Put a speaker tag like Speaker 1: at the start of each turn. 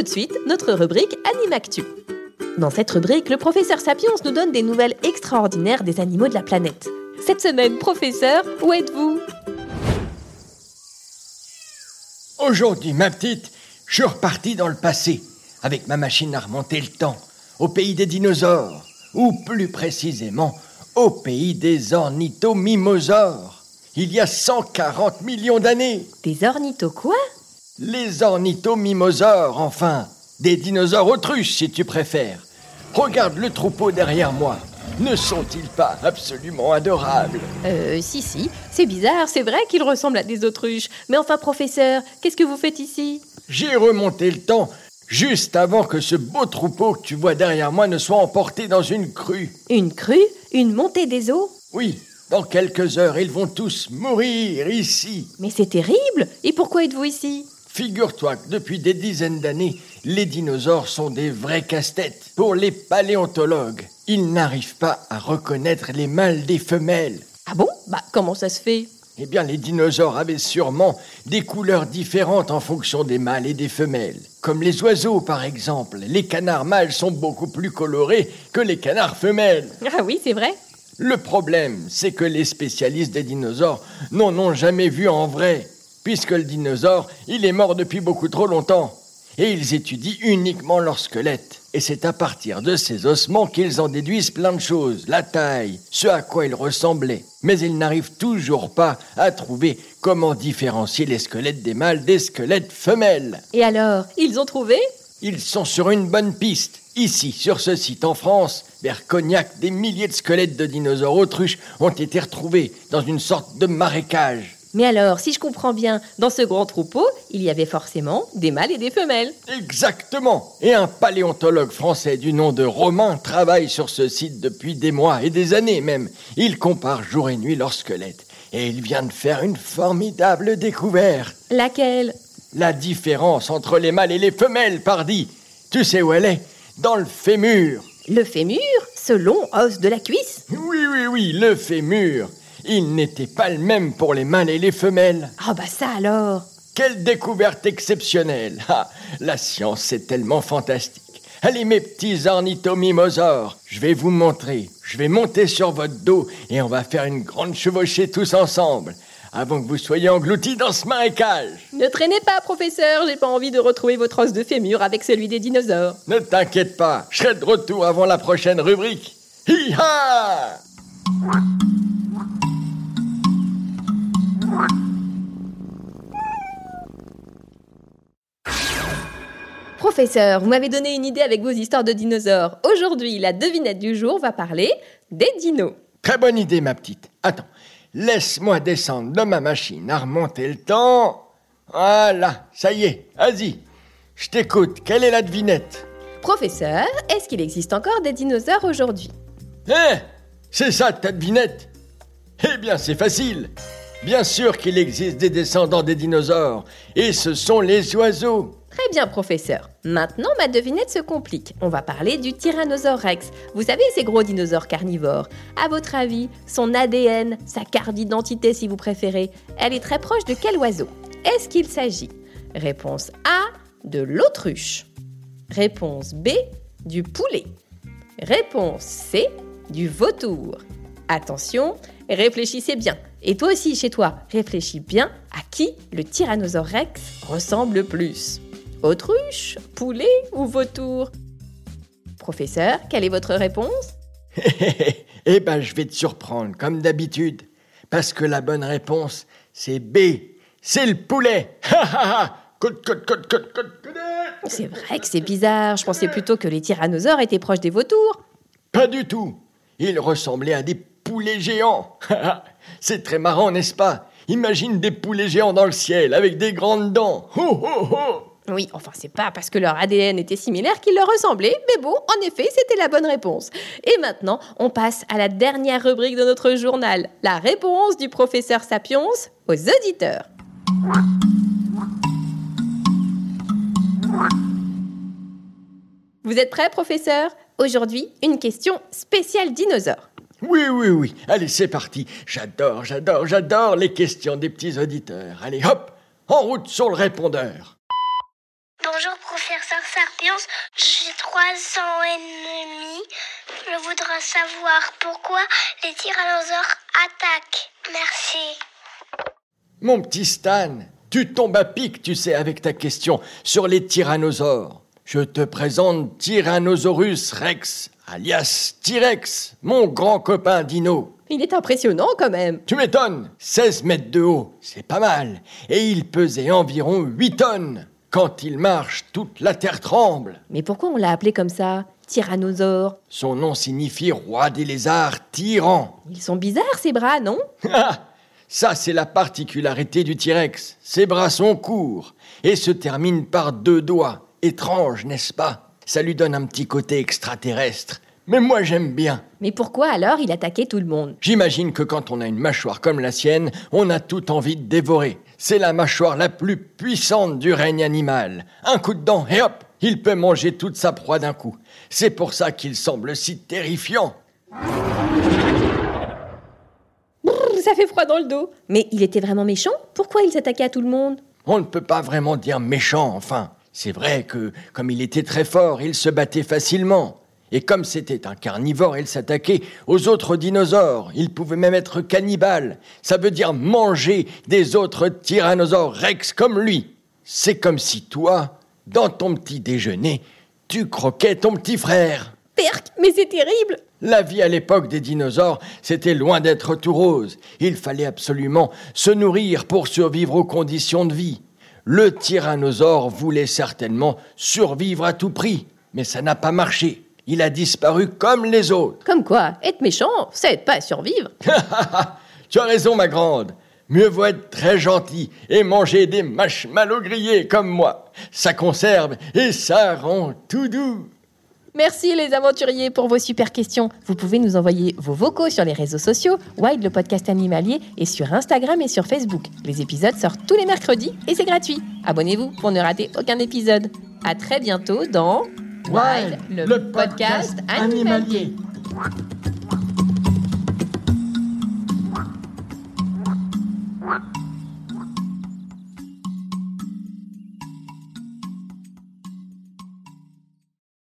Speaker 1: Tout de suite, notre rubrique Animactu. Dans cette rubrique, le professeur Sapiens nous donne des nouvelles extraordinaires des animaux de la planète. Cette semaine, professeur, où êtes-vous?
Speaker 2: Aujourd'hui, ma petite, je suis reparti dans le passé avec ma machine à remonter le temps au pays des dinosaures, ou plus précisément au pays des ornithomimosaures. Il y a 140 millions d'années.
Speaker 1: Des ornithos quoi?
Speaker 2: Les ornithomimosaures, enfin. Des dinosaures autruches, si tu préfères. Regarde le troupeau derrière moi. Ne sont-ils pas absolument adorables?
Speaker 1: Euh, si, si, c'est bizarre, c'est vrai qu'ils ressemblent à des autruches. Mais enfin, professeur, qu'est-ce que vous faites ici?
Speaker 2: J'ai remonté le temps juste avant que ce beau troupeau que tu vois derrière moi ne soit emporté dans une crue.
Speaker 1: Une crue? Une montée des eaux?
Speaker 2: Oui, dans quelques heures, ils vont tous mourir ici.
Speaker 1: Mais c'est terrible Et pourquoi êtes-vous ici?
Speaker 2: Figure-toi que depuis des dizaines d'années, les dinosaures sont des vrais casse-têtes. Pour les paléontologues, ils n'arrivent pas à reconnaître les mâles des femelles.
Speaker 1: Ah bon? Bah, comment ça se fait?
Speaker 2: Eh bien, les dinosaures avaient sûrement des couleurs différentes en fonction des mâles et des femelles. Comme les oiseaux, par exemple. Les canards mâles sont beaucoup plus colorés que les canards femelles.
Speaker 1: Ah oui, c'est vrai
Speaker 2: Le problème, c'est que les spécialistes des dinosaures n'en ont jamais vu en vrai, puisque le dinosaure, il est mort depuis beaucoup trop longtemps. Et ils étudient uniquement leur squelette. Et c'est à partir de ces ossements qu'ils en déduisent plein de choses, la taille, ce à quoi ils ressemblaient. Mais ils n'arrivent toujours pas à trouver comment différencier les squelettes des mâles des squelettes femelles.
Speaker 1: Et alors, ils ont trouvé?
Speaker 2: Ils sont sur une bonne piste. Ici, sur ce site en France, vers Cognac, des milliers de squelettes de dinosaures autruches ont été retrouvés dans une sorte de marécage.
Speaker 1: Mais alors, si je comprends bien, dans ce grand troupeau, il y avait forcément des mâles et des femelles.
Speaker 2: Exactement. Et un paléontologue français du nom de Romain travaille sur ce site depuis des mois et des années même. Il compare jour et nuit leurs squelettes. Et il vient de faire une formidable découverte.
Speaker 1: Laquelle?
Speaker 2: La différence entre les mâles et les femelles, pardi. Tu sais où elle est? Dans le fémur.
Speaker 1: Le fémur Ce long os de la cuisse
Speaker 2: Oui, oui, oui, le fémur. Il n'était pas le même pour les mâles et les femelles.
Speaker 1: Ah bah ça alors
Speaker 2: Quelle découverte exceptionnelle Ah, la science, c'est tellement fantastique. Allez, mes petits ornithomimosaures, je vais vous montrer. Je vais monter sur votre dos et on va faire une grande chevauchée tous ensemble, avant que vous soyez engloutis dans ce marécage.
Speaker 1: Ne traînez pas, professeur, j'ai pas envie de retrouver votre os de fémur avec celui des dinosaures.
Speaker 2: Ne t'inquiète pas, je serai de retour avant la prochaine rubrique. Hi-ha
Speaker 1: Professeur, vous m'avez donné une idée avec vos histoires de dinosaures. Aujourd'hui, la devinette du jour va parler des dinos.
Speaker 2: Très bonne idée, ma petite. Attends, laisse-moi descendre de ma machine à remonter le temps. Voilà, ça y est, vas-y. Je t'écoute, quelle est la devinette?
Speaker 1: Professeur, est-ce qu'il existe encore des dinosaures aujourd'hui?
Speaker 2: Hein C'est ça ta devinette Eh bien, c'est facile. Bien sûr qu'il existe des descendants des dinosaures, et ce sont les oiseaux.
Speaker 1: Très bien, professeur. Maintenant, ma devinette se complique. On va parler du Tyrannosaure Rex. Vous savez, ces gros dinosaures carnivores. À votre avis, son ADN, sa carte d'identité si vous préférez, elle est très proche de quel oiseau? Est-ce qu'il s'agit? Réponse A, de l'autruche. Réponse B, du poulet. Réponse C, du vautour. Attention, réfléchissez bien. Et toi aussi, chez toi, réfléchis bien à qui le Tyrannosaure Rex ressemble le plus. Autruche, poulet ou vautour? Professeur, quelle est votre réponse?
Speaker 2: Eh ben, je vais te surprendre, comme d'habitude. Parce que la bonne réponse, c'est B. C'est le poulet.
Speaker 1: C'est vrai que c'est bizarre. Je pensais plutôt que les tyrannosaures étaient proches des vautours.
Speaker 2: Pas du tout. Il ressemblait à des poulets géants. c'est très marrant, n'est-ce pas? Imagine des poulets géants dans le ciel, avec des grandes dents. Ho, ho, ho
Speaker 1: Oui, enfin, c'est pas parce que leur ADN était similaire qu'ils leur ressemblaient, mais bon, en effet, c'était la bonne réponse. Et maintenant, on passe à la dernière rubrique de notre journal, la réponse du professeur Sapiens aux auditeurs. Vous êtes prêt, professeur? Aujourd'hui, une question spéciale dinosaure.
Speaker 2: Oui, oui, oui. Allez, c'est parti. J'adore, j'adore, j'adore les questions des petits auditeurs. Allez, hop, en route sur le répondeur.
Speaker 3: Sapiens, j'ai trois ans et demi. Je voudrais savoir pourquoi les tyrannosaures attaquent. Merci.
Speaker 2: Mon petit Stan, tu tombes à pic, tu sais, avec ta question sur les tyrannosaures. Je te présente Tyrannosaurus Rex, alias T-Rex, mon grand copain dino.
Speaker 1: Il est impressionnant quand même.
Speaker 2: Tu m'étonnes 16 mètres de haut, c'est pas mal. Et il pesait environ 8 tonnes. Quand il marche, toute la terre tremble.
Speaker 1: Mais pourquoi on l'a appelé comme ça Tyrannosaure?
Speaker 2: Son nom signifie roi des lézards, tyran.
Speaker 1: Ils sont bizarres ces bras, non?
Speaker 2: Ah Ça, c'est la particularité du T-Rex. Ses bras sont courts et se terminent par deux doigts. Étrange, n'est-ce pas? Ça lui donne un petit côté extraterrestre. Mais moi, j'aime bien.
Speaker 1: Mais pourquoi alors il attaquait tout le monde?
Speaker 2: J'imagine que quand on a une mâchoire comme la sienne, on a tout envie de dévorer. C'est la mâchoire la plus puissante du règne animal. Un coup de dent et hop, il peut manger toute sa proie d'un coup. C'est pour ça qu'il semble si terrifiant.
Speaker 1: Brrr, Ça fait froid dans le dos. Mais il était vraiment méchant? Pourquoi il s'attaquait à tout le monde?
Speaker 2: On ne peut pas vraiment dire méchant, enfin. C'est vrai que, comme il était très fort, il se battait facilement. Et comme c'était un carnivore, il s'attaquait aux autres dinosaures. Il pouvait même être cannibale. Ça veut dire manger des autres tyrannosaures rex comme lui. C'est comme si toi, dans ton petit déjeuner, tu croquais ton petit frère.
Speaker 1: Perc, mais c'est terrible
Speaker 2: La vie à l'époque des dinosaures, c'était loin d'être tout rose. Il fallait absolument se nourrir pour survivre aux conditions de vie. Le tyrannosaure voulait certainement survivre à tout prix, mais ça n'a pas marché. Il a disparu comme les autres.
Speaker 1: Comme quoi, être méchant, ça aide pas à survivre.
Speaker 2: tu as raison, ma grande. Mieux vaut être très gentil et manger des marshmallows grillés comme moi. Ça conserve et ça rend tout doux.
Speaker 1: Merci les aventuriers pour vos super questions. Vous pouvez nous envoyer vos vocaux sur les réseaux sociaux, Wild le podcast animalier, et sur Instagram et sur Facebook. Les épisodes sortent tous les mercredis et c'est gratuit. Abonnez-vous pour ne rater aucun épisode. À très bientôt dans
Speaker 2: Wild,
Speaker 1: le, podcast animalier.